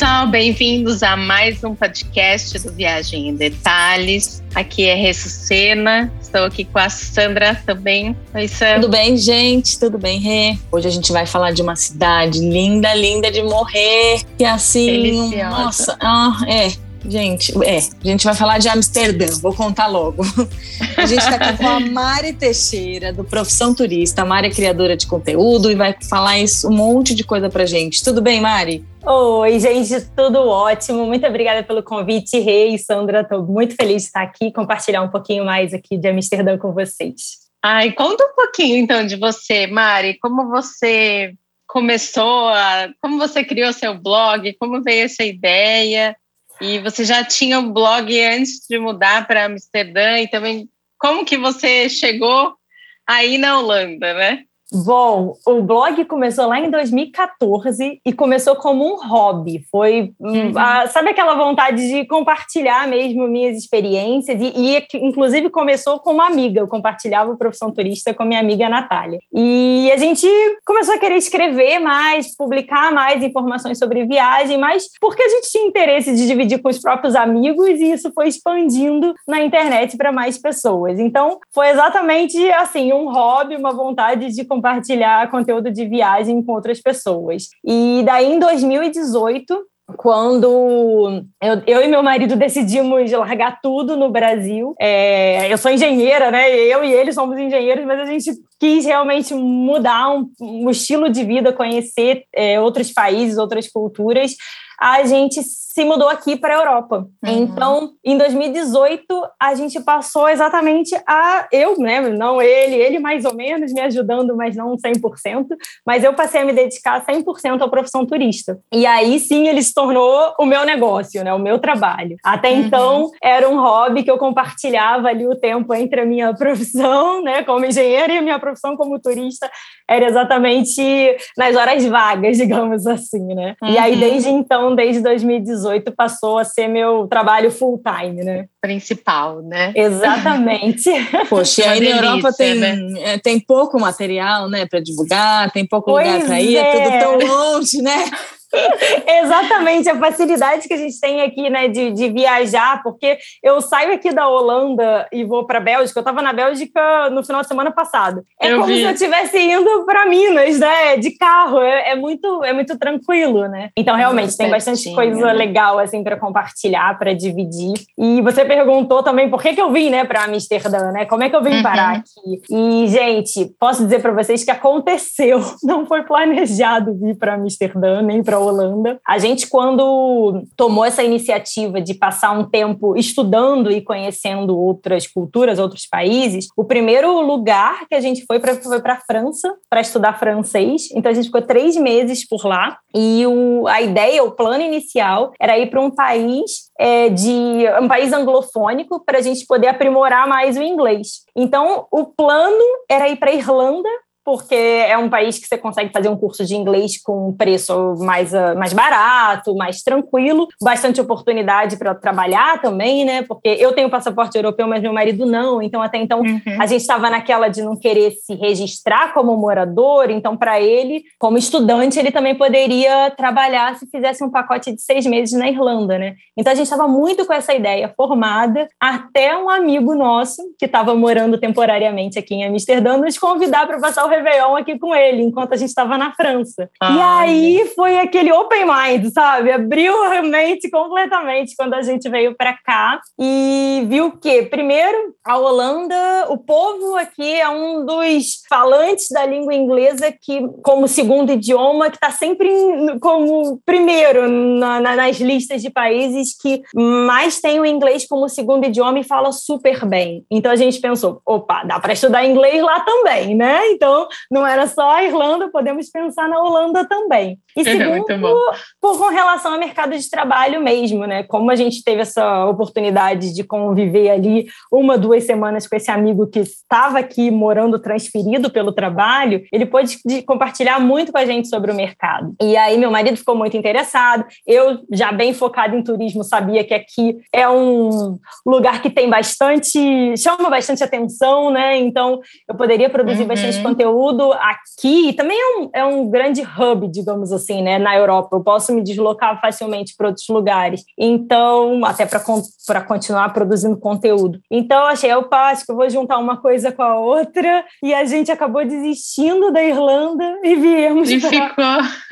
pessoal, bem-vindos a mais um podcast do Viagem em Detalhes. Aqui é Ressucena, estou aqui com a Sandra também. Oi, Sandra. Tudo bem, gente? Tudo bem, Rê? Hoje a gente vai falar de uma cidade linda, linda de morrer. E assim, Deliciosa. nossa, ah, é, Gente, é, a gente vai falar de Amsterdã, vou contar logo. A gente está aqui com a Mari Teixeira, do Profissão Turista. A Mari é criadora de conteúdo e vai falar isso, um monte de coisa pra gente. Tudo bem, Mari? Oi, gente, tudo ótimo. Muito obrigada pelo convite, Rei e Sandra. Estou muito feliz de estar aqui compartilhar um pouquinho mais aqui de Amsterdã com vocês. Ai, conta um pouquinho então de você, Mari. Como você começou, a, como você criou seu blog, como veio essa ideia? E você já tinha um blog antes de mudar para Amsterdã e também como que você chegou aí na Holanda, né? Bom, o blog começou lá em 2014 e começou como um hobby. Foi, hum, uhum. a, sabe aquela vontade de compartilhar mesmo minhas experiências? E, e, inclusive, começou com uma amiga. Eu compartilhava o Profissão Turista com minha amiga Natália. E a gente começou a querer escrever mais, publicar mais informações sobre viagem, mas porque a gente tinha interesse de dividir com os próprios amigos e isso foi expandindo na internet para mais pessoas. Então, foi exatamente assim, um hobby, uma vontade de compartilhar compartilhar conteúdo de viagem com outras pessoas. E daí, em 2018, quando eu, eu, e meu marido decidimos largar tudo no Brasil. É, eu sou engenheira, né? Eu e ele somos engenheiros, mas a gente quis realmente mudar um, um estilo de vida, conhecer é, outros países, outras culturas. A gente se mudou aqui para a Europa. Uhum. Então, em 2018, a gente passou exatamente a eu, né, não ele, ele mais ou menos me ajudando, mas não 100%, mas eu passei a me dedicar 100% à profissão turista. E aí sim ele se tornou o meu negócio, né, o meu trabalho. Até uhum. então era um hobby que eu compartilhava ali o tempo entre a minha profissão, né, como engenheira e a minha profissão como turista era exatamente nas horas vagas, digamos assim, né? Uhum. E aí uhum. desde então, desde 2018 2018 passou a ser meu trabalho full time, né? Principal, né? Exatamente. Poxa, e aí na Europa tem, né? É, tem pouco material, né, para divulgar, tem pouco pois lugar para ir, é. é tudo tão longe, né? Exatamente, a facilidade que a gente tem aqui, né, de, de viajar, porque eu saio aqui da Holanda e vou para a Bélgica. Eu estava na Bélgica no final de semana passado. É eu como vi. se eu estivesse indo para Minas, né, de carro. É, é, muito, é muito tranquilo, né? Então, realmente, tem bastante coisa né? legal, assim, para compartilhar, para dividir. E você perguntou também por que, que eu vim, né, para Amsterdã, né? Como é que eu vim uhum. parar aqui? E, gente, posso dizer para vocês que aconteceu. Não foi planejado vir para Amsterdã, nem para Holanda. A gente, quando tomou essa iniciativa de passar um tempo estudando e conhecendo outras culturas, outros países, o primeiro lugar que a gente foi pra, foi para a França para estudar francês. Então a gente ficou três meses por lá e o, a ideia, o plano inicial era ir para um país é, de um país anglofônico para a gente poder aprimorar mais o inglês. Então o plano era ir para Irlanda porque é um país que você consegue fazer um curso de inglês com um preço mais, uh, mais barato, mais tranquilo, bastante oportunidade para trabalhar também, né? Porque eu tenho passaporte europeu, mas meu marido não, então até então uhum. a gente estava naquela de não querer se registrar como morador, então para ele, como estudante, ele também poderia trabalhar se fizesse um pacote de seis meses na Irlanda, né? Então a gente estava muito com essa ideia formada, até um amigo nosso que estava morando temporariamente aqui em Amsterdã nos convidar para passar o Réveillon aqui com ele, enquanto a gente estava na França. Ah, e aí foi aquele open mind, sabe? Abriu a mente completamente quando a gente veio para cá e viu que, primeiro, a Holanda, o povo aqui é um dos falantes da língua inglesa que, como segundo idioma, que está sempre como primeiro na, na, nas listas de países que mais tem o inglês como segundo idioma e fala super bem. Então a gente pensou, opa, dá para estudar inglês lá também, né? Então então, não era só a Irlanda, podemos pensar na Holanda também. E segundo, por, com relação ao mercado de trabalho mesmo, né? Como a gente teve essa oportunidade de conviver ali uma, duas semanas com esse amigo que estava aqui morando transferido pelo trabalho, ele pôde compartilhar muito com a gente sobre o mercado. E aí meu marido ficou muito interessado. Eu, já bem focado em turismo, sabia que aqui é um lugar que tem bastante, chama bastante atenção, né? Então eu poderia produzir uhum. bastante conteúdo conteúdo aqui também é um, é um grande hub, digamos assim, né, na Europa. Eu posso me deslocar facilmente para outros lugares. Então, até para continuar produzindo conteúdo. Então, achei, eu passo que eu vou juntar uma coisa com a outra e a gente acabou desistindo da Irlanda e viemos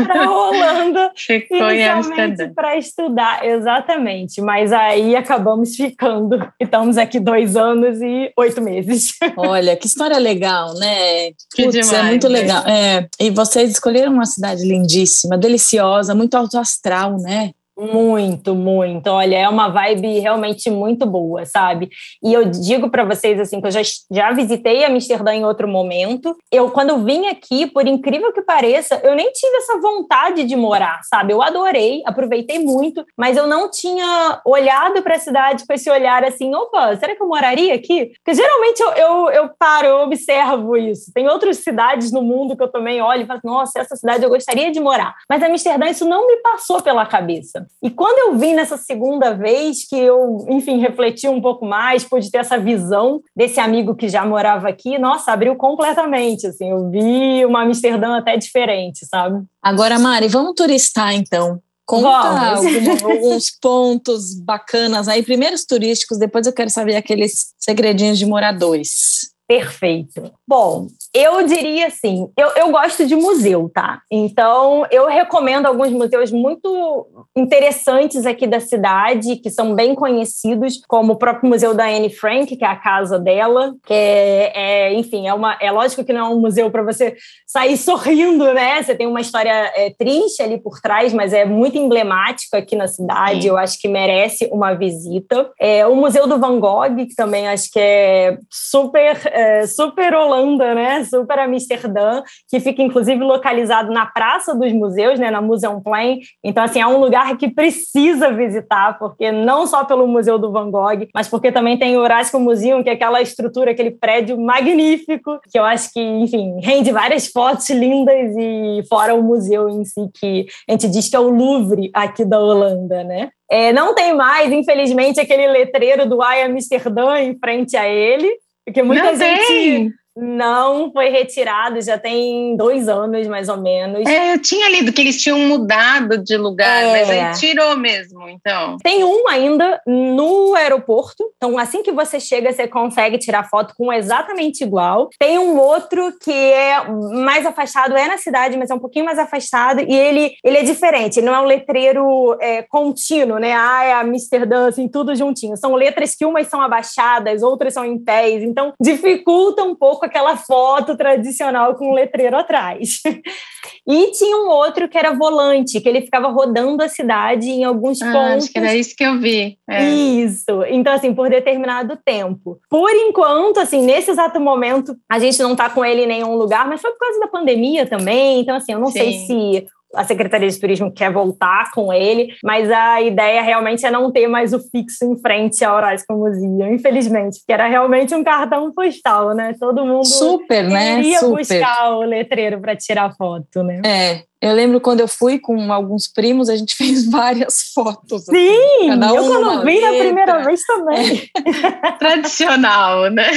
para a Holanda. ficou inicialmente para estudar, exatamente. Mas aí acabamos ficando. Estamos aqui dois anos e oito meses. Olha, que história legal, né? Que Demais, é muito legal. É, e vocês escolheram uma cidade lindíssima, deliciosa, muito alto astral, né? Muito, muito. Olha, é uma vibe realmente muito boa, sabe? E eu digo para vocês assim que eu já, já visitei Amsterdã em outro momento. Eu quando vim aqui, por incrível que pareça, eu nem tive essa vontade de morar, sabe? Eu adorei, aproveitei muito, mas eu não tinha olhado para a cidade com esse olhar assim, opa, será que eu moraria aqui? Porque geralmente eu, eu, eu paro, eu observo isso. Tem outras cidades no mundo que eu também olho e falo, nossa, essa cidade eu gostaria de morar. Mas Amsterdã isso não me passou pela cabeça. E quando eu vim nessa segunda vez, que eu, enfim, refleti um pouco mais, pude ter essa visão desse amigo que já morava aqui, nossa, abriu completamente, assim, eu vi uma Amsterdã até diferente, sabe? Agora, Mari, vamos turistar então. Conta alguma, alguns pontos bacanas aí, primeiros turísticos, depois eu quero saber aqueles segredinhos de moradores. Perfeito. Bom, eu diria assim, eu, eu gosto de museu, tá? Então, eu recomendo alguns museus muito interessantes aqui da cidade, que são bem conhecidos, como o próprio Museu da Anne Frank, que é a casa dela, que é, é enfim, é, uma, é lógico que não é um museu para você sair sorrindo, né? Você tem uma história é, triste ali por trás, mas é muito emblemático aqui na cidade, Sim. eu acho que merece uma visita. É, o Museu do Van Gogh, que também acho que é super é, super Holanda, né? Super Amsterdã, que fica inclusive localizado na Praça dos Museus, né? Na Museumplein. Então, assim, é um lugar que precisa visitar, porque não só pelo Museu do Van Gogh, mas porque também tem o Horácio Museum, que é aquela estrutura, aquele prédio magnífico, que eu acho que, enfim, rende várias fotos lindas e fora o museu em si, que a gente diz que é o Louvre aqui da Holanda, né? É, não tem mais, infelizmente, aquele letreiro do I Amsterdã em frente a ele, porque muita não gente tem. Não foi retirado, já tem dois anos mais ou menos. É, eu tinha lido que eles tinham mudado de lugar, é. mas aí tirou mesmo, então. Tem um ainda no aeroporto, então assim que você chega, você consegue tirar foto com exatamente igual. Tem um outro que é mais afastado, é na cidade, mas é um pouquinho mais afastado, e ele, ele é diferente, ele não é um letreiro é, contínuo, né? Ah, é Amsterdã, assim, tudo juntinho. São letras que umas são abaixadas, outras são em pés, então dificulta um pouco aquela foto tradicional com um letreiro atrás. E tinha um outro que era volante, que ele ficava rodando a cidade em alguns ah, pontos. Acho que era isso que eu vi. É. Isso. Então, assim, por determinado tempo. Por enquanto, assim, nesse exato momento, a gente não está com ele em nenhum lugar, mas foi por causa da pandemia também. Então, assim, eu não Sim. sei se a Secretaria de Turismo quer voltar com ele, mas a ideia realmente é não ter mais o fixo em frente ao Horácio Museum, infelizmente, porque era realmente um cartão postal, né? Todo mundo super, né? Super. buscar o letreiro para tirar foto, né? É, eu lembro quando eu fui com alguns primos, a gente fez várias fotos. Assim, Sim, assim, eu quando vi na primeira vez também. É. Tradicional, né?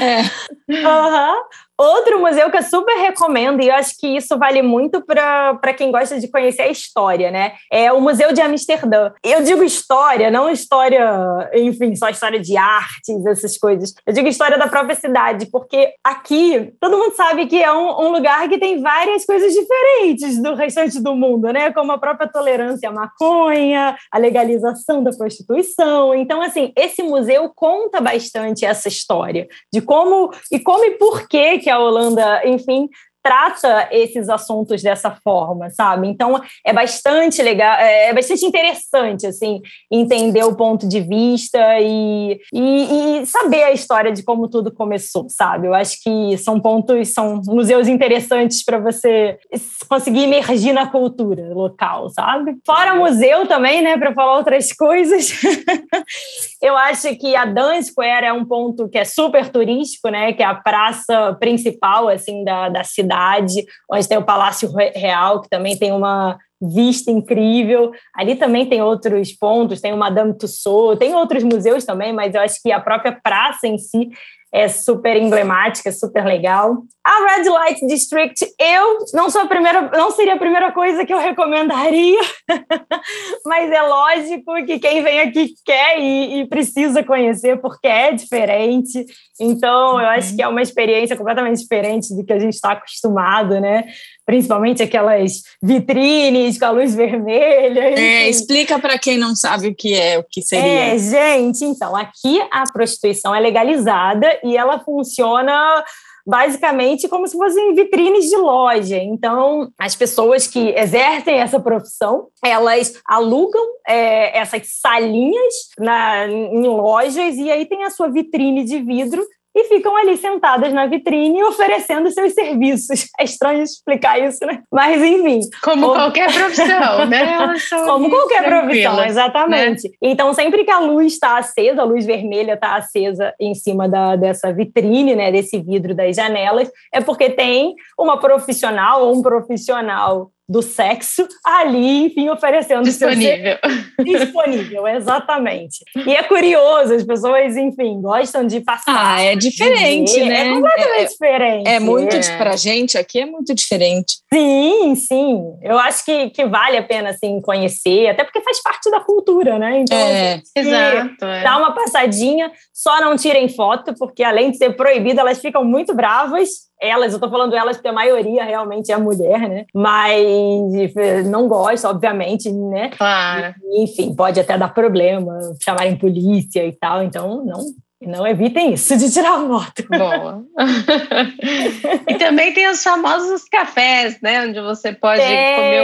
É. Uhum. Outro museu que eu super recomendo, e eu acho que isso vale muito para quem gosta de conhecer a história, né? É o Museu de Amsterdã. Eu digo história, não história, enfim, só história de artes, essas coisas. Eu digo história da própria cidade, porque aqui todo mundo sabe que é um, um lugar que tem várias coisas diferentes do restante do mundo, né? Como a própria tolerância à maconha, a legalização da prostituição. Então, assim, esse museu conta bastante essa história de como e como e por que que a Holanda, enfim, trata esses assuntos dessa forma, sabe? Então é bastante legal, é, é bastante interessante assim entender o ponto de vista e, e, e, saber a história de como tudo começou, sabe? Eu acho que são pontos, são museus interessantes para você conseguir emergir na cultura local, sabe? Fora museu também, né? Para falar outras coisas, eu acho que a Dan Square é um ponto que é super turístico, né? Que é a praça principal assim da, da cidade cidade, onde tem o Palácio Real, que também tem uma vista incrível. Ali também tem outros pontos, tem o Madame Tussauds, tem outros museus também, mas eu acho que a própria praça em si é super emblemática, super legal. A Red Light District, eu não sou a primeira, não seria a primeira coisa que eu recomendaria, mas é lógico que quem vem aqui quer e, e, precisa conhecer porque é diferente. Então, eu acho uhum. que é uma experiência completamente diferente do que a gente está acostumado, né? Principalmente aquelas vitrines com a luz vermelha. É, explica para quem não sabe o que é, o que seria. É, gente, então, aqui a prostituição é legalizada e ela funciona basicamente como se fossem vitrines de loja. Então, as pessoas que exercem essa profissão, elas alugam é, essas salinhas na, em lojas e aí tem a sua vitrine de vidro e ficam ali sentadas na vitrine oferecendo seus serviços. É estranho explicar isso, né? Mas, enfim. Como qualquer profissão, né? Como qualquer profissão, exatamente. Né? Então, sempre que a luz está acesa, a luz vermelha está acesa em cima da, dessa vitrine, né? Desse vidro das janelas, é porque tem uma profissional ou um profissional do sexo ali, enfim, oferecendo disponível. Seu... disponível, exatamente. E é curioso, as pessoas, enfim, gostam de passar. Ah, é diferente, é né? É completamente é, diferente. É muito é. pra gente aqui é muito diferente. Sim, sim. Eu acho que, que vale a pena assim conhecer, até porque faz parte da cultura, né? Então, é, exato. É. Dá uma passadinha, só não tirem foto, porque além de ser proibido, elas ficam muito bravas elas, eu tô falando elas porque a maioria realmente é mulher, né? Mas não gosta, obviamente, né? Claro. Enfim, pode até dar problema, chamarem polícia e tal, então não não evitem isso de tirar foto. Boa. e também tem os famosos cafés, né? Onde você pode tem. comer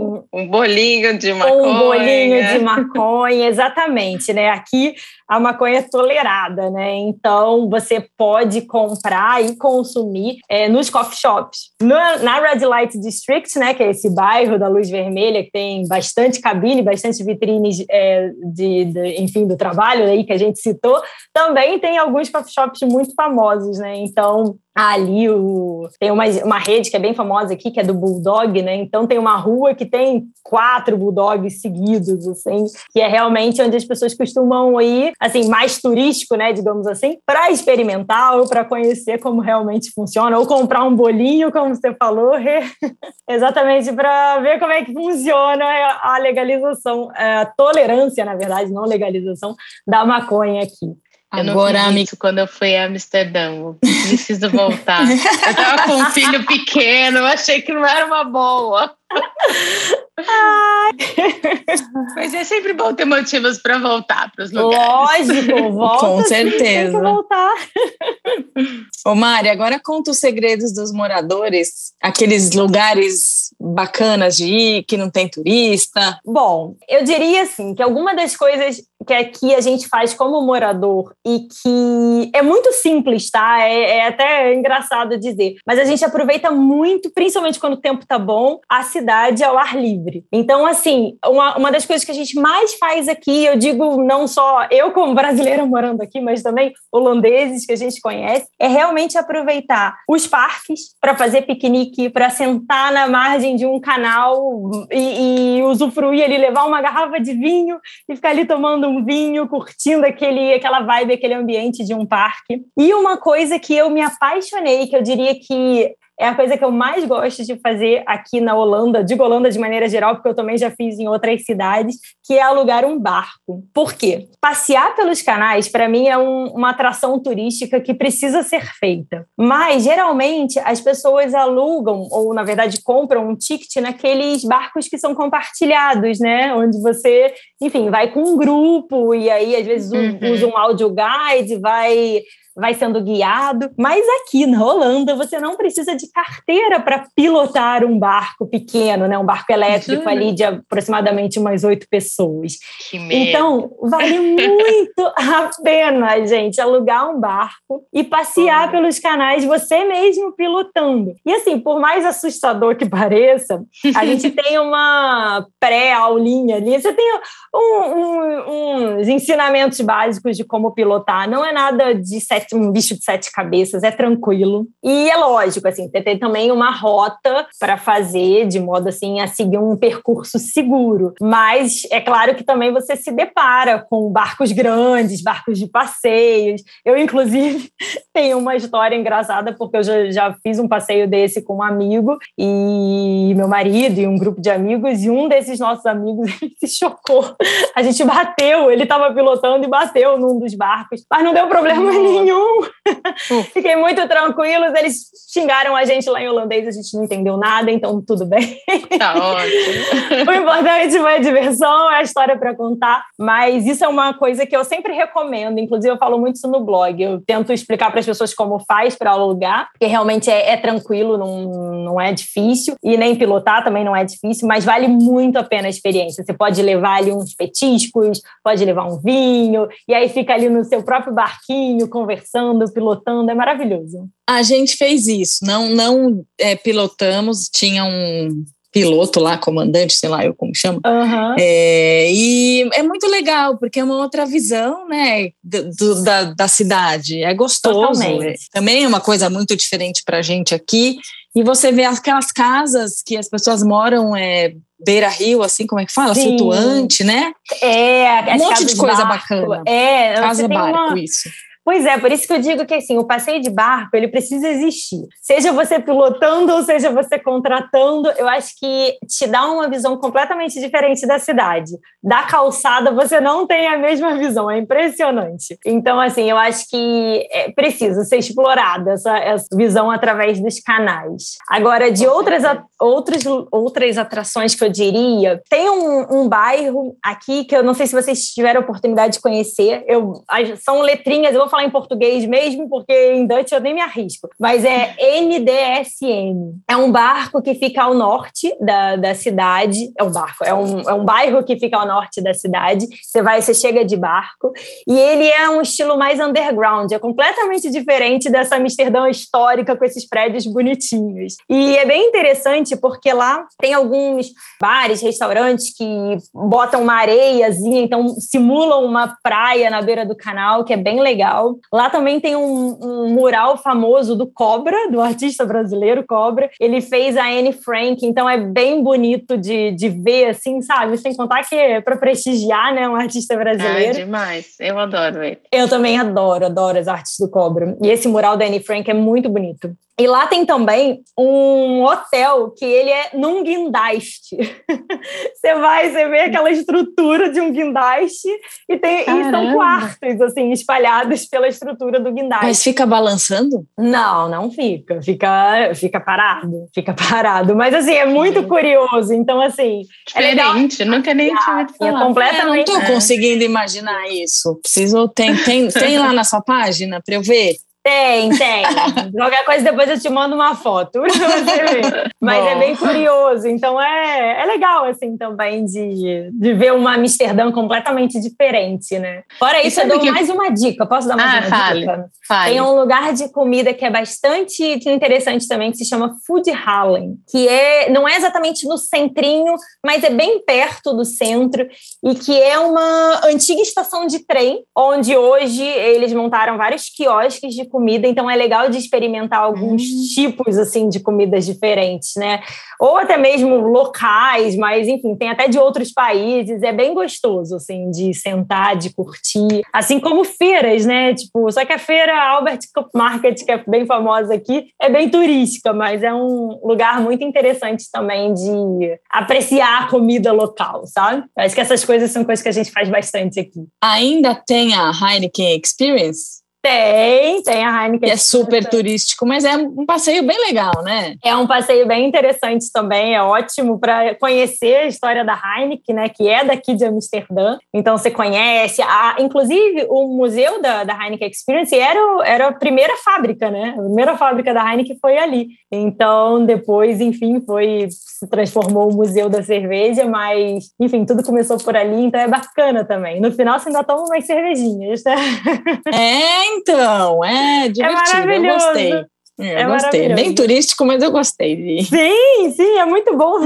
um, um bolinho de maconha. Um bolinho de maconha, exatamente, né? Aqui a maconha é tolerada, né? Então você pode comprar e consumir é, nos coffee shops. Na, na, Red Light District, né? Que é esse bairro da luz vermelha que tem bastante cabine, bastante vitrines é, de, de, enfim, do trabalho aí que a gente citou, também tem alguns coffee shops muito famosos, né? Então ali o, tem uma, uma rede que é bem famosa aqui, que é do Bulldog, né? Então tem uma rua que tem quatro Bulldogs seguidos, assim, que é realmente onde as pessoas costumam ir, assim, mais turístico, né, digamos assim, para experimentar ou para conhecer como realmente funciona, ou comprar um bolinho, como você falou, exatamente para ver como é que funciona a legalização, a tolerância, na verdade, não legalização, da maconha aqui. Eu Agora, não fiz quando eu fui a Amsterdã. Eu preciso voltar. eu tava com um filho pequeno, achei que não era uma boa. Ai. Mas é sempre bom ter motivos para voltar para os lugares. Lógico, volta. Com certeza. Tem que voltar. Ô Mari, agora conta os segredos dos moradores, aqueles lugares bacanas de ir, que não tem turista. Bom, eu diria assim que alguma das coisas que aqui a gente faz como morador e que é muito simples, tá? É, é até engraçado dizer, mas a gente aproveita muito, principalmente quando o tempo tá bom, a cidade ao ar livre. Então, assim, uma, uma das coisas que a gente mais faz aqui, eu digo não só eu como brasileira morando aqui, mas também holandeses que a gente conhece, é realmente aproveitar os parques para fazer piquenique, para sentar na margem de um canal e, e usufruir ali, levar uma garrafa de vinho e ficar ali tomando um vinho, curtindo aquele, aquela vibe, aquele ambiente de um parque. E uma coisa que eu me apaixonei, que eu diria que é a coisa que eu mais gosto de fazer aqui na Holanda, digo Holanda de maneira geral, porque eu também já fiz em outras cidades, que é alugar um barco. Por quê? Passear pelos canais, para mim, é um, uma atração turística que precisa ser feita. Mas, geralmente, as pessoas alugam, ou na verdade compram um ticket naqueles barcos que são compartilhados, né? Onde você, enfim, vai com um grupo e aí, às vezes, uhum. usa um audio guide, vai vai sendo guiado. Mas aqui na Holanda você não precisa de carteira para pilotar um barco pequeno, né? Um barco elétrico uhum. ali de aproximadamente umas oito pessoas. Então vale muito a pena, gente, alugar um barco e passear uhum. pelos canais você mesmo pilotando. E assim, por mais assustador que pareça, a gente tem uma pré-aulinha ali. Você tem um, um, uns ensinamentos básicos de como pilotar. Não é nada de sete um bicho de sete cabeças, é tranquilo. E é lógico, assim, tem também uma rota para fazer de modo assim a seguir um percurso seguro. Mas é claro que também você se depara com barcos grandes, barcos de passeios. Eu, inclusive, tenho uma história engraçada, porque eu já, já fiz um passeio desse com um amigo e meu marido e um grupo de amigos, e um desses nossos amigos se chocou. A gente bateu, ele estava pilotando e bateu num dos barcos, mas não deu problema nenhum. Fiquei muito tranquilo. Eles xingaram a gente lá em holandês, a gente não entendeu nada, então tudo bem. Tá ótimo. o importante foi a diversão, é a história para contar. Mas isso é uma coisa que eu sempre recomendo. Inclusive, eu falo muito isso no blog. Eu tento explicar para as pessoas como faz para alugar, porque realmente é, é tranquilo, não, não é difícil. E nem pilotar também não é difícil, mas vale muito a pena a experiência. Você pode levar ali uns petiscos, pode levar um vinho, e aí fica ali no seu próprio barquinho, conversando, pilotando, é maravilhoso. A gente fez isso, não, não é, pilotamos, tinha um piloto lá, comandante, sei lá eu como chamo. Uhum. É, e é muito legal, porque é uma outra visão, né, do, da, da cidade. É gostoso. É, também é uma coisa muito diferente para a gente aqui. E você vê aquelas casas que as pessoas moram é, beira-rio, assim, como é que fala? Sim. Flutuante, né? É, um monte de coisa barco. bacana. É, casa-barco, uma... isso. Pois é, por isso que eu digo que assim, o passeio de barco ele precisa existir. Seja você pilotando ou seja você contratando, eu acho que te dá uma visão completamente diferente da cidade. Da calçada você não tem a mesma visão, é impressionante. Então, assim, eu acho que é, precisa ser explorada essa, essa visão através dos canais. Agora, de outras, outras, outras atrações que eu diria, tem um, um bairro aqui que eu não sei se vocês tiveram a oportunidade de conhecer. Eu, são letrinhas, eu vou falar falar em português mesmo, porque em Dutch eu nem me arrisco. Mas é NDSM. É um barco que fica ao norte da, da cidade. É um barco, é um, é um bairro que fica ao norte da cidade. Você vai, você chega de barco. E ele é um estilo mais underground. É completamente diferente dessa Amsterdã histórica com esses prédios bonitinhos. E é bem interessante porque lá tem alguns bares, restaurantes que botam uma areiazinha, então simulam uma praia na beira do canal, que é bem legal. Lá também tem um, um, mural famoso do Cobra, do artista brasileiro Cobra. Ele fez a Anne Frank, então é bem bonito de, de ver, assim, sabe? Sem contar que é para prestigiar, né, um artista brasileiro. É demais, eu adoro ele. Eu também adoro, adoro as artes do Cobra. E esse mural da Anne Frank é muito bonito. E lá tem também um hotel que ele é num guindaste. você vai, você vê aquela estrutura de um guindaste e, tem, e são quartos assim espalhados pela estrutura do guindaste. Mas fica balançando? Não, não fica. Fica, fica parado, fica parado. Mas assim é muito curioso. Então assim, é diferente. É nunca nem tinha ouvido É completamente. É, não estou conseguindo imaginar isso. Preciso tem tem tem lá na sua página para eu ver. Tem, tem. Qualquer coisa depois eu te mando uma foto pra você ver. Mas Bom. é bem curioso. Então é, é legal, assim, também de, de ver uma Amsterdã completamente diferente, né? Fora isso, eu dou que... mais uma dica. Posso dar mais ah, uma fale, dica? Fale. Tem um lugar de comida que é bastante interessante também, que se chama Food Hallen, que é, não é exatamente no centrinho, mas é bem perto do centro e que é uma antiga estação de trem, onde hoje eles montaram vários quiosques de comida comida, então é legal de experimentar alguns hum. tipos assim de comidas diferentes, né? Ou até mesmo locais, mas enfim, tem até de outros países, é bem gostoso assim de sentar, de curtir, assim como feiras, né? Tipo, só que a feira Albert Market, que é bem famosa aqui, é bem turística, mas é um lugar muito interessante também de apreciar a comida local, sabe? Acho que essas coisas são coisas que a gente faz bastante aqui. Ainda tem a Heineken Experience? Tem, tem a Heineken. Que é super turístico, mas é um passeio bem legal, né? É um passeio bem interessante também, é ótimo para conhecer a história da Heineken, né, que é daqui de Amsterdã. Então você conhece, a, inclusive o museu da, da Heineken Experience era, era a primeira fábrica, né? A primeira fábrica da Heineken foi ali. Então depois, enfim, foi se transformou o museu da cerveja, mas enfim, tudo começou por ali, então é bacana também. No final você ainda toma umas cervejinhas, né? É, então, é divertido, é eu gostei. É, eu gostei. Bem turístico, mas eu gostei. De... Sim, sim, é muito bom.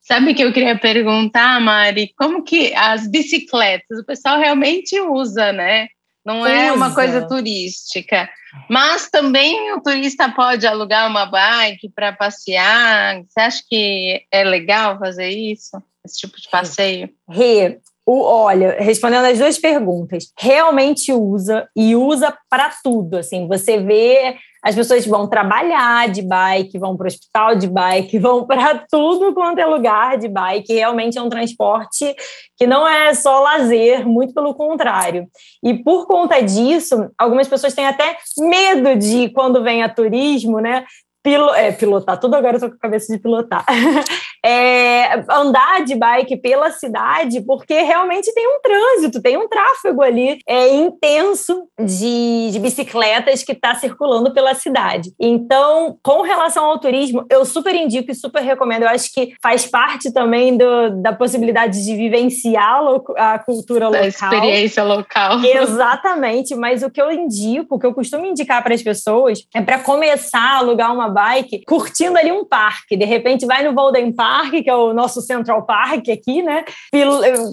Sabe que eu queria perguntar, Mari, como que as bicicletas, o pessoal realmente usa, né? não Usa. é uma coisa turística. Mas também o turista pode alugar uma bike para passear. Você acha que é legal fazer isso? Esse tipo de passeio? Rê, o, olha, respondendo as duas perguntas, realmente usa e usa para tudo. Assim, você vê as pessoas vão trabalhar de bike, vão para o hospital de bike, vão para tudo quanto é lugar de bike. Realmente é um transporte que não é só lazer, muito pelo contrário. E por conta disso, algumas pessoas têm até medo de quando vem a turismo, né? Pilo, é, pilotar, tudo agora eu com a cabeça de pilotar. é, andar de bike pela cidade, porque realmente tem um trânsito, tem um tráfego ali é, intenso de, de bicicletas que está circulando pela cidade. Então, com relação ao turismo, eu super indico e super recomendo. Eu acho que faz parte também do, da possibilidade de vivenciar a cultura local. A experiência local. Exatamente, mas o que eu indico, o que eu costumo indicar para as pessoas é para começar a alugar uma bike curtindo ali um parque. De repente, vai no Golden Park Park, que é o nosso Central Park aqui, né?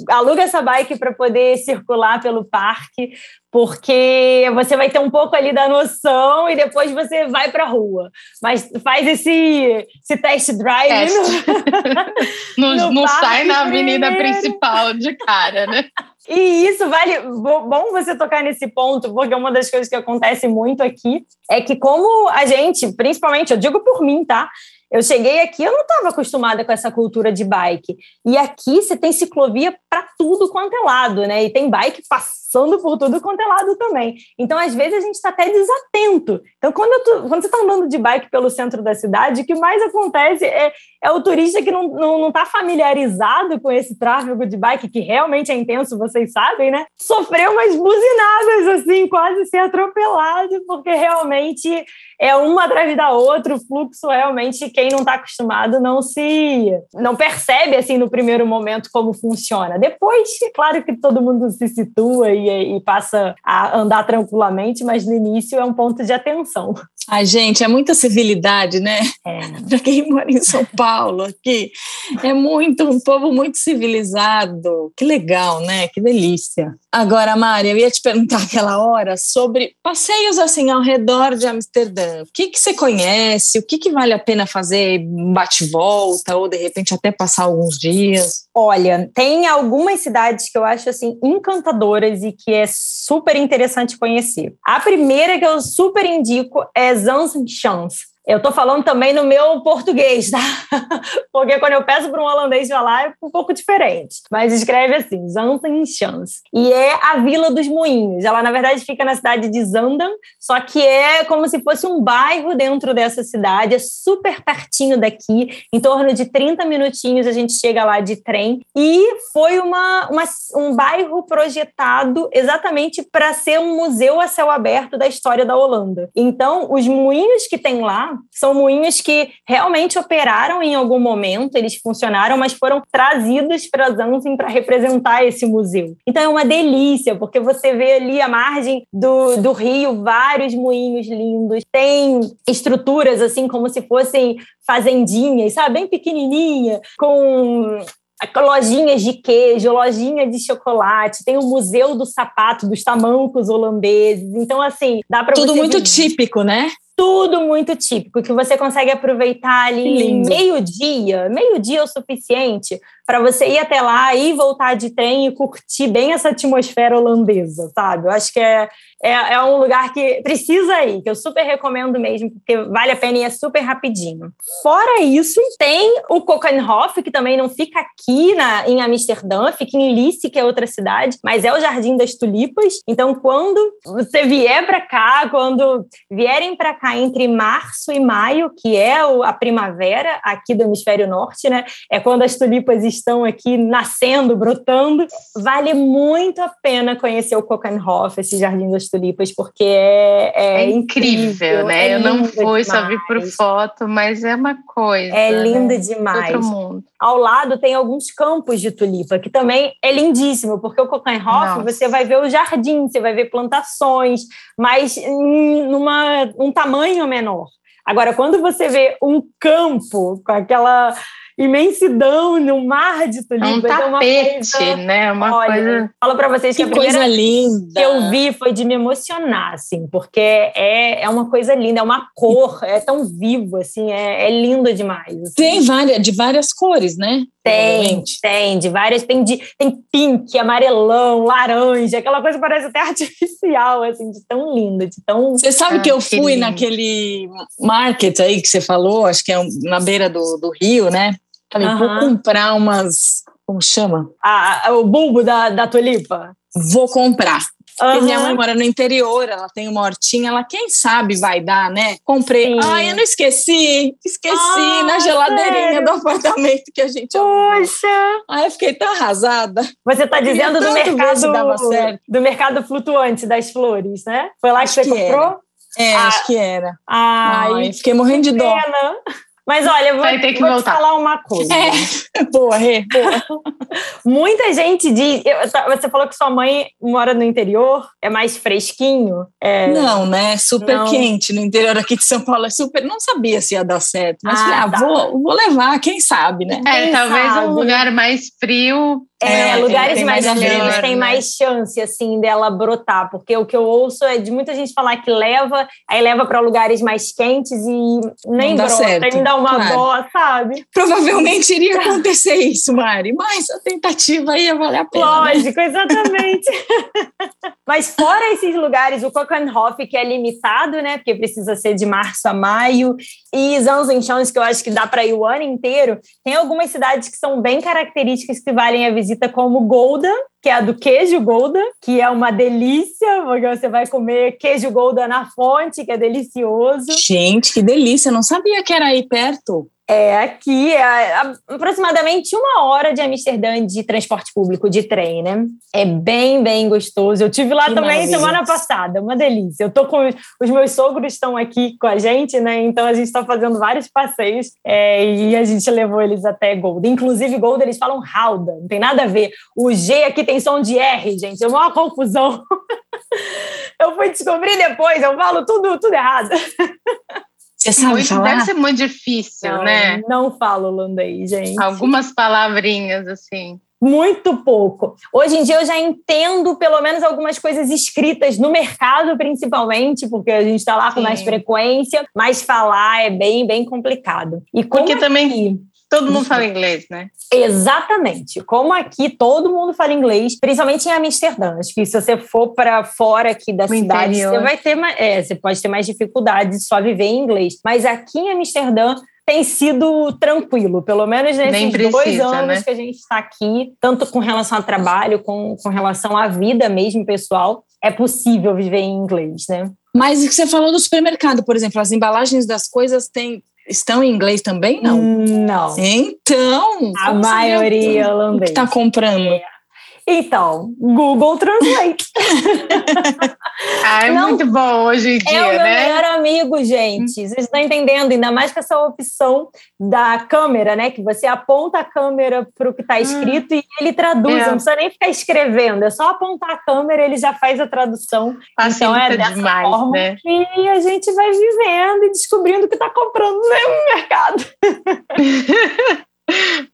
Aluga essa bike para poder circular pelo parque, porque você vai ter um pouco ali da noção e depois você vai para a rua. Mas faz esse, esse test drive. Test. No, não, não sai na avenida principal de cara, né? E isso vale. Bom você tocar nesse ponto, porque uma das coisas que acontece muito aqui é que, como a gente, principalmente, eu digo por mim, tá? Eu cheguei aqui, eu não estava acostumada com essa cultura de bike. E aqui você tem ciclovia para tudo quanto é lado, né? E tem bike passando por tudo quanto é lado também. Então, às vezes, a gente está até desatento. Então, quando, tô, quando você está andando de bike pelo centro da cidade, o que mais acontece é, é o turista que não está não, não tá familiarizado com esse tráfego de bike, que realmente é intenso, vocês sabem, né? Sofreu umas buzinadas, assim, quase ser atropelado, porque realmente é uma atrás da outra, o fluxo realmente, quem não está acostumado não se não percebe assim no primeiro momento como funciona. Depois, é claro que todo mundo se situa e, e passa a andar tranquilamente, mas no início é um ponto de atenção. Ai, gente, é muita civilidade, né? É. Para quem mora em São Paulo aqui, é muito um povo muito civilizado. Que legal, né? Que delícia. Agora, Mari, eu ia te perguntar aquela hora sobre passeios assim ao redor de Amsterdã. O que, que você conhece? O que, que vale a pena fazer bate-volta ou de repente até passar alguns dias? Olha, tem algumas cidades que eu acho assim encantadoras e que é super interessante conhecer. A primeira que eu super indico é Zanschans. Eu estou falando também no meu português, tá? Porque quando eu peço para um holandês falar é um pouco diferente. Mas escreve assim, Zantenchans. E é a Vila dos Moinhos. Ela, na verdade, fica na cidade de Zandam, só que é como se fosse um bairro dentro dessa cidade. É super pertinho daqui. Em torno de 30 minutinhos a gente chega lá de trem. E foi uma, uma um bairro projetado exatamente para ser um museu a céu aberto da história da Holanda. Então, os moinhos que tem lá são moinhos que realmente operaram em algum momento, eles funcionaram, mas foram trazidos para Zanzibar para representar esse museu. Então é uma delícia, porque você vê ali a margem do, do rio vários moinhos lindos, tem estruturas assim como se fossem fazendinhas, sabe, bem pequenininha, com lojinhas de queijo, lojinha de chocolate, tem o museu do sapato, dos tamancos holandeses. Então, assim, dá para Tudo muito típico, né? Tudo muito típico, que você consegue aproveitar ali meio-dia, meio-dia é o suficiente para você ir até lá e voltar de trem e curtir bem essa atmosfera holandesa, sabe? Eu acho que é, é, é, um lugar que precisa ir, que eu super recomendo mesmo, porque vale a pena e é super rapidinho. Fora isso, tem o Kokenhof, que também não fica aqui na, em Amsterdã, fica em Lice, que é outra cidade, mas é o Jardim das Tulipas. Então, quando você vier para cá, quando vierem para cá entre março e maio, que é a primavera aqui do hemisfério norte, né? É quando as tulipas estão aqui nascendo, brotando. Vale muito a pena conhecer o Kokenhof, esse Jardim das Tulipas, porque é, é, é incrível, incrível, né? É Eu não fui, demais. só vi por foto, mas é uma coisa. É né? lindo né? demais. Outro mundo. Ao lado tem alguns campos de tulipa, que também é lindíssimo, porque o Kokenhof você vai ver o jardim, você vai ver plantações, mas numa um tamanho menor. Agora, quando você vê um campo com aquela imensidão, no mar de tulipas. É um tapete, é uma coisa, né? Uma olha, coisa... Falo para vocês que, que a coisa linda. que eu vi foi de me emocionar, assim, porque é, é uma coisa linda, é uma cor, é tão vivo, assim, é, é lindo demais. Assim. Tem várias, de várias cores, né? Tem, tem, de várias. Tem, de, tem pink, amarelão, laranja, aquela coisa parece até artificial, assim, de tão linda, de tão. Você sabe ah, que eu fui que naquele market aí que você falou, acho que é na beira do, do rio, né? Falei, uhum. vou comprar umas. Como chama? Ah, o bulbo da, da tulipa. Vou comprar. Porque minha mãe mora no interior, ela tem uma hortinha, ela quem sabe vai dar, né? Comprei. Sim. Ai, eu não esqueci, esqueci ah, na geladeirinha sério? do apartamento que a gente Poxa! Ai, eu fiquei tão arrasada. Você está dizendo do mercado do mercado flutuante das flores, né? Foi lá que acho você que comprou? Era. É, ah, acho que era. Ai, Ai fiquei morrendo de dó. Pena. Mas olha, eu vou, Vai ter que vou voltar. te falar uma coisa. É. Boa, Rê, boa. Muita gente diz. Tá, você falou que sua mãe mora no interior, é mais fresquinho. É... Não, né? Super não. quente no interior aqui de São Paulo. É super. Não sabia se ia dar certo. Mas ah, falei, ah, tá. vou, vou levar, quem sabe, né? É, quem talvez sabe. um lugar mais frio é, é, lugares tem, mais, mais frios tem mais chance, assim, dela brotar, porque o que eu ouço é de muita gente falar que leva, aí leva para lugares mais quentes e nem brota, certo. ainda dá uma claro. dó, sabe? Provavelmente iria acontecer isso, Mari, mas a tentativa ia valer a pena. Né? Lógico, né? exatamente. mas fora esses lugares, o Kokenhof, que é limitado, né, porque precisa ser de março a maio, e Zanzanchões, que eu acho que dá para ir o ano inteiro, tem algumas cidades que são bem características que valem a visita, como Golda, que é a do queijo Golda, que é uma delícia, porque você vai comer queijo Golda na fonte, que é delicioso. Gente, que delícia! Não sabia que era aí perto. É, aqui é aproximadamente uma hora de Amsterdã de transporte público, de trem, né? É bem, bem gostoso. Eu tive lá que também maravilha. semana passada, uma delícia. Eu tô com os meus sogros estão aqui com a gente, né? Então a gente está fazendo vários passeios é, e a gente levou eles até Golda. Inclusive, Golda eles falam Halda, não tem nada a ver. O G aqui tem som de R, gente, é uma confusão. eu fui descobrir depois, eu falo tudo, tudo errado. Você sabe muito, falar? Deve ser muito difícil, não, né? Não falo holandês, gente. Algumas palavrinhas, assim. Muito pouco. Hoje em dia eu já entendo pelo menos algumas coisas escritas no mercado, principalmente, porque a gente está lá com Sim. mais frequência, mas falar é bem, bem complicado. E porque também Todo mundo fala inglês, né? Exatamente. Como aqui todo mundo fala inglês, principalmente em Amsterdã. Acho que se você for para fora aqui da cidade, interior. você vai ter mais, é, você pode ter mais dificuldade de só viver em inglês. Mas aqui em Amsterdã tem sido tranquilo, pelo menos nesses precisa, dois anos né? que a gente está aqui, tanto com relação ao trabalho, com, com relação à vida mesmo pessoal, é possível viver em inglês, né? Mas você falou do supermercado, por exemplo, as embalagens das coisas têm Estão em inglês também? Não. Não. Então. A maioria holandês. O que está comprando? É. Então, Google Translate. ah, é não, muito bom hoje em dia, né? É o meu né? melhor amigo, gente. Vocês estão entendendo? Ainda mais com essa opção da câmera, né? Que você aponta a câmera para o que está hum. escrito hum. e ele traduz. É. Não precisa nem ficar escrevendo. É só apontar a câmera ele já faz a tradução. Facilita então é dessa demais, forma né? que a gente vai vivendo e descobrindo o que está comprando no mercado.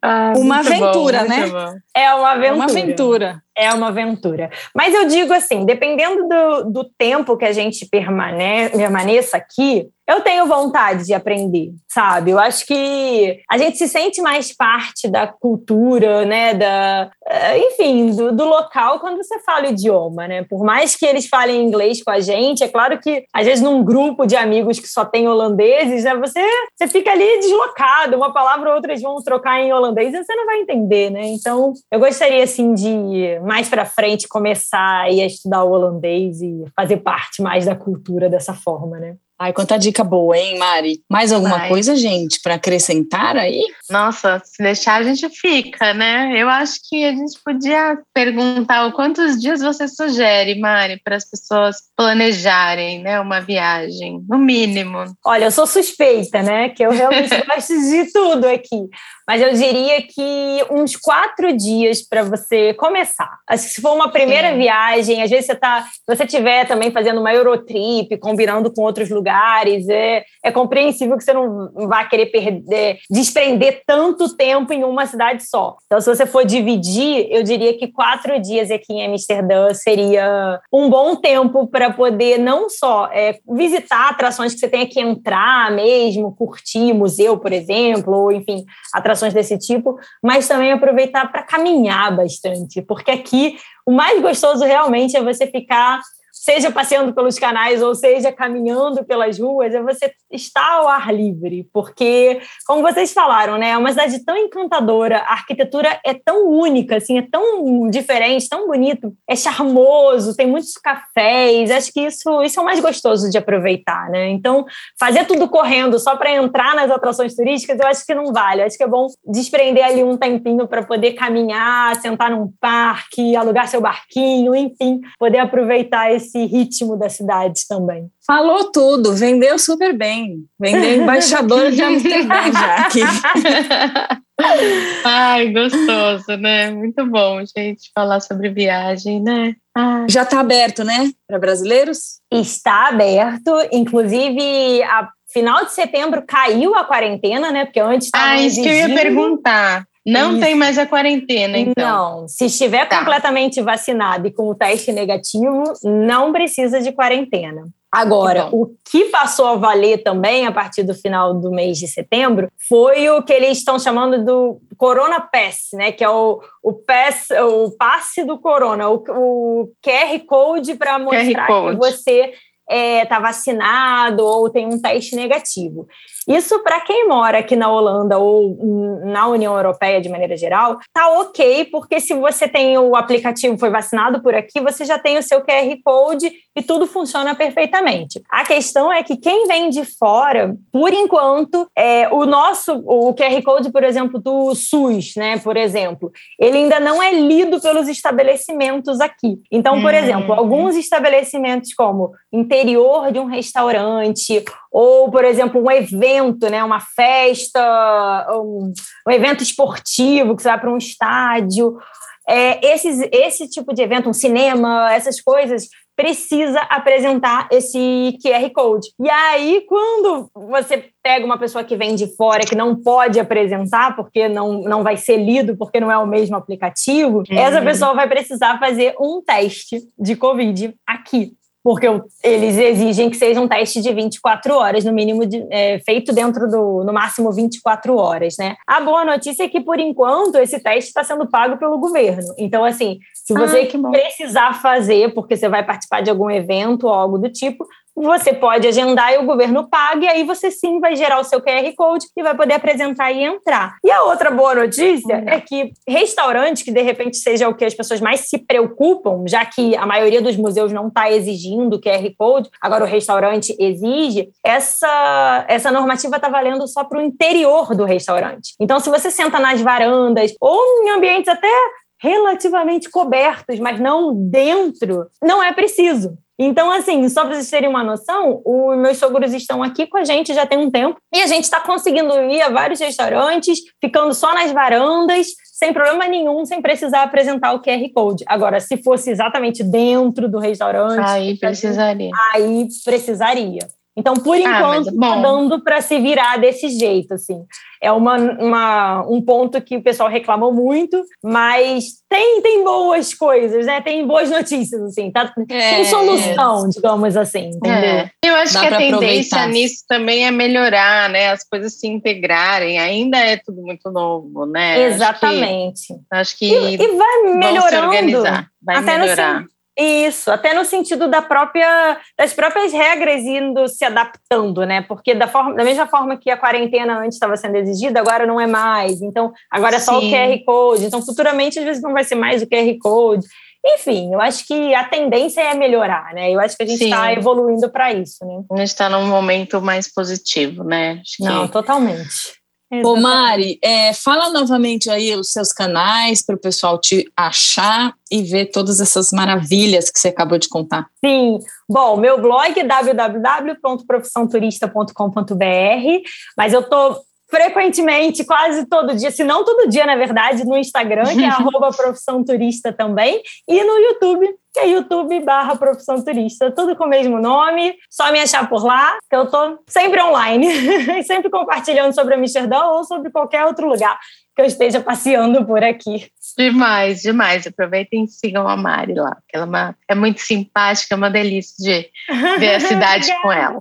Ah, uma aventura, bom, né? É uma aventura. É uma aventura é uma aventura. Mas eu digo assim, dependendo do, do tempo que a gente permane permaneça aqui, eu tenho vontade de aprender, sabe? Eu acho que a gente se sente mais parte da cultura, né? Da, eh, enfim, do, do, local quando você fala o idioma, né? Por mais que eles falem inglês com a gente, é claro que às vezes num grupo de amigos que só tem holandeses, né? Você, você fica ali deslocado, uma palavra ou outra eles vão trocar em holandês e você não vai entender, né? Então, eu gostaria assim de mais para frente começar a estudar o holandês e fazer parte mais da cultura dessa forma, né? Ai, quanta dica boa, hein, Mari? Mais alguma Ai. coisa, gente, para acrescentar aí? Nossa, se deixar a gente fica, né? Eu acho que a gente podia perguntar quantos dias você sugere, Mari, para as pessoas planejarem, né, uma viagem, no mínimo. Olha, eu sou suspeita, né? Que eu realmente gosto de tudo aqui mas eu diria que uns quatro dias para você começar. Acho que se for uma primeira Sim. viagem, às vezes você tá, se você estiver também fazendo uma Eurotrip, combinando com outros lugares lugares. É, é compreensível que você não vá querer perder, desprender tanto tempo em uma cidade só. Então, se você for dividir, eu diria que quatro dias aqui em Amsterdã seria um bom tempo para poder não só é, visitar atrações que você tenha que entrar mesmo, curtir museu, por exemplo, ou enfim, atrações desse tipo, mas também aproveitar para caminhar bastante, porque aqui o mais gostoso realmente é você ficar seja passeando pelos canais ou seja caminhando pelas ruas, é você estar ao ar livre, porque, como vocês falaram, né, é uma cidade tão encantadora, a arquitetura é tão única, assim, é tão diferente, tão bonito, é charmoso, tem muitos cafés, acho que isso, isso é o mais gostoso de aproveitar, né? Então, fazer tudo correndo só para entrar nas atrações turísticas, eu acho que não vale, acho que é bom desprender ali um tempinho para poder caminhar, sentar num parque, alugar seu barquinho, enfim, poder aproveitar esse esse ritmo da cidade também. Falou tudo, vendeu super bem. Vendeu embaixador de Amsterdã já aqui. Ai, gostoso, né? Muito bom, gente, falar sobre viagem, né? Ai. Já está aberto, né? Para brasileiros? Está aberto. Inclusive, a final de setembro caiu a quarentena, né? Porque antes estava. Ah, isso exigindo... que eu ia perguntar. Não Isso. tem mais a quarentena, então. Não, se estiver tá. completamente vacinado e com o teste negativo, não precisa de quarentena. Agora, que o que passou a valer também a partir do final do mês de setembro foi o que eles estão chamando do Corona Pass, né? Que é o, o, pass, o passe do Corona, o, o QR Code para mostrar que você está é, tá vacinado ou tem um teste negativo. Isso, para quem mora aqui na Holanda ou na União Europeia de maneira geral, tá ok, porque se você tem o aplicativo, foi vacinado por aqui, você já tem o seu QR Code e tudo funciona perfeitamente. A questão é que quem vem de fora, por enquanto, é, o nosso, o QR Code, por exemplo, do SUS, né, por exemplo, ele ainda não é lido pelos estabelecimentos aqui. Então, por hum. exemplo, alguns estabelecimentos como interior de um restaurante ou, por exemplo, um evento, né, uma festa, um, um evento esportivo que você vai para um estádio. É, esses, esse tipo de evento, um cinema, essas coisas, precisa apresentar esse QR Code. E aí, quando você pega uma pessoa que vem de fora que não pode apresentar, porque não, não vai ser lido, porque não é o mesmo aplicativo, uhum. essa pessoa vai precisar fazer um teste de Covid aqui porque eles exigem que seja um teste de 24 horas, no mínimo, de, é, feito dentro do, no máximo, 24 horas, né? A boa notícia é que, por enquanto, esse teste está sendo pago pelo governo. Então, assim, se você ah, precisar fazer, porque você vai participar de algum evento ou algo do tipo, você pode agendar e o governo paga, e aí você sim vai gerar o seu QR Code e vai poder apresentar e entrar. E a outra boa notícia uhum. é que restaurante, que de repente seja o que as pessoas mais se preocupam, já que a maioria dos museus não está exigindo QR Code, agora o restaurante exige, essa, essa normativa está valendo só para o interior do restaurante. Então, se você senta nas varandas ou em ambientes até relativamente cobertos, mas não dentro, não é preciso. Então, assim, só para vocês terem uma noção, os meus sogros estão aqui com a gente já tem um tempo e a gente está conseguindo ir a vários restaurantes, ficando só nas varandas, sem problema nenhum, sem precisar apresentar o QR Code. Agora, se fosse exatamente dentro do restaurante. Aí precisaria. Aí precisaria. Então, por ah, enquanto, está dando para se virar desse jeito, assim. É uma, uma, um ponto que o pessoal reclamou muito, mas tem, tem boas coisas, né? Tem boas notícias, assim. Tá, é, tem solução, digamos assim, entendeu? É. Eu acho Dá que a tendência nisso também é melhorar, né? As coisas se integrarem. Ainda é tudo muito novo, né? Exatamente. Acho que, acho que e, e vai melhorando. Vai até melhorar. No, isso, até no sentido da própria, das próprias regras indo se adaptando, né? Porque da, forma, da mesma forma que a quarentena antes estava sendo exigida, agora não é mais. Então, agora é só Sim. o QR Code. Então, futuramente, às vezes, não vai ser mais o QR Code. Enfim, eu acho que a tendência é melhorar, né? Eu acho que a gente está evoluindo para isso, né? A gente está num momento mais positivo, né? Acho não, que... totalmente. Exatamente. Ô Mari, é, fala novamente aí os seus canais para o pessoal te achar e ver todas essas maravilhas que você acabou de contar. Sim, bom, meu blog é www.profissãoturista.com.br, mas eu tô frequentemente, quase todo dia, se não todo dia, na verdade, no Instagram, que é arroba profissão turista também, e no YouTube, que é YouTube barra profissão turista, tudo com o mesmo nome, só me achar por lá, que eu tô sempre online, sempre compartilhando sobre Amsterdã ou sobre qualquer outro lugar que eu esteja passeando por aqui. Demais, demais. Aproveitem e sigam a Mari lá, que ela é, uma, é muito simpática, é uma delícia de ver a cidade com ela.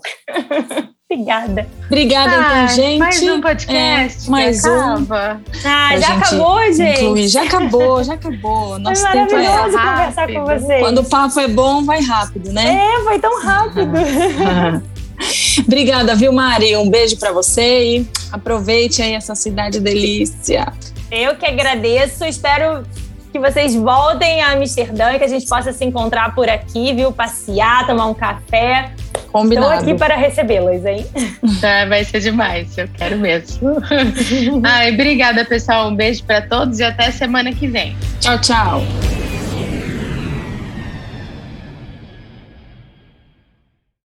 Obrigada. Obrigada, então, ah, então, gente. Mais um podcast. É, mais um. Ah, já acabou, gente. Incluir. Já acabou, já acabou. Nosso foi tempo é conversar com vocês. Quando o papo é bom, vai rápido, né? É, foi tão rápido. Obrigada, viu, Mari? Um beijo para você e aproveite aí essa cidade delícia. Eu que agradeço. Espero que vocês voltem a Amsterdã e que a gente possa se encontrar por aqui, viu? Passear, tomar um café. Combinado. Estou aqui para recebê-las, hein? É, vai ser demais, eu quero mesmo. Ai, obrigada, pessoal. Um beijo para todos e até semana que vem. Tchau, tchau.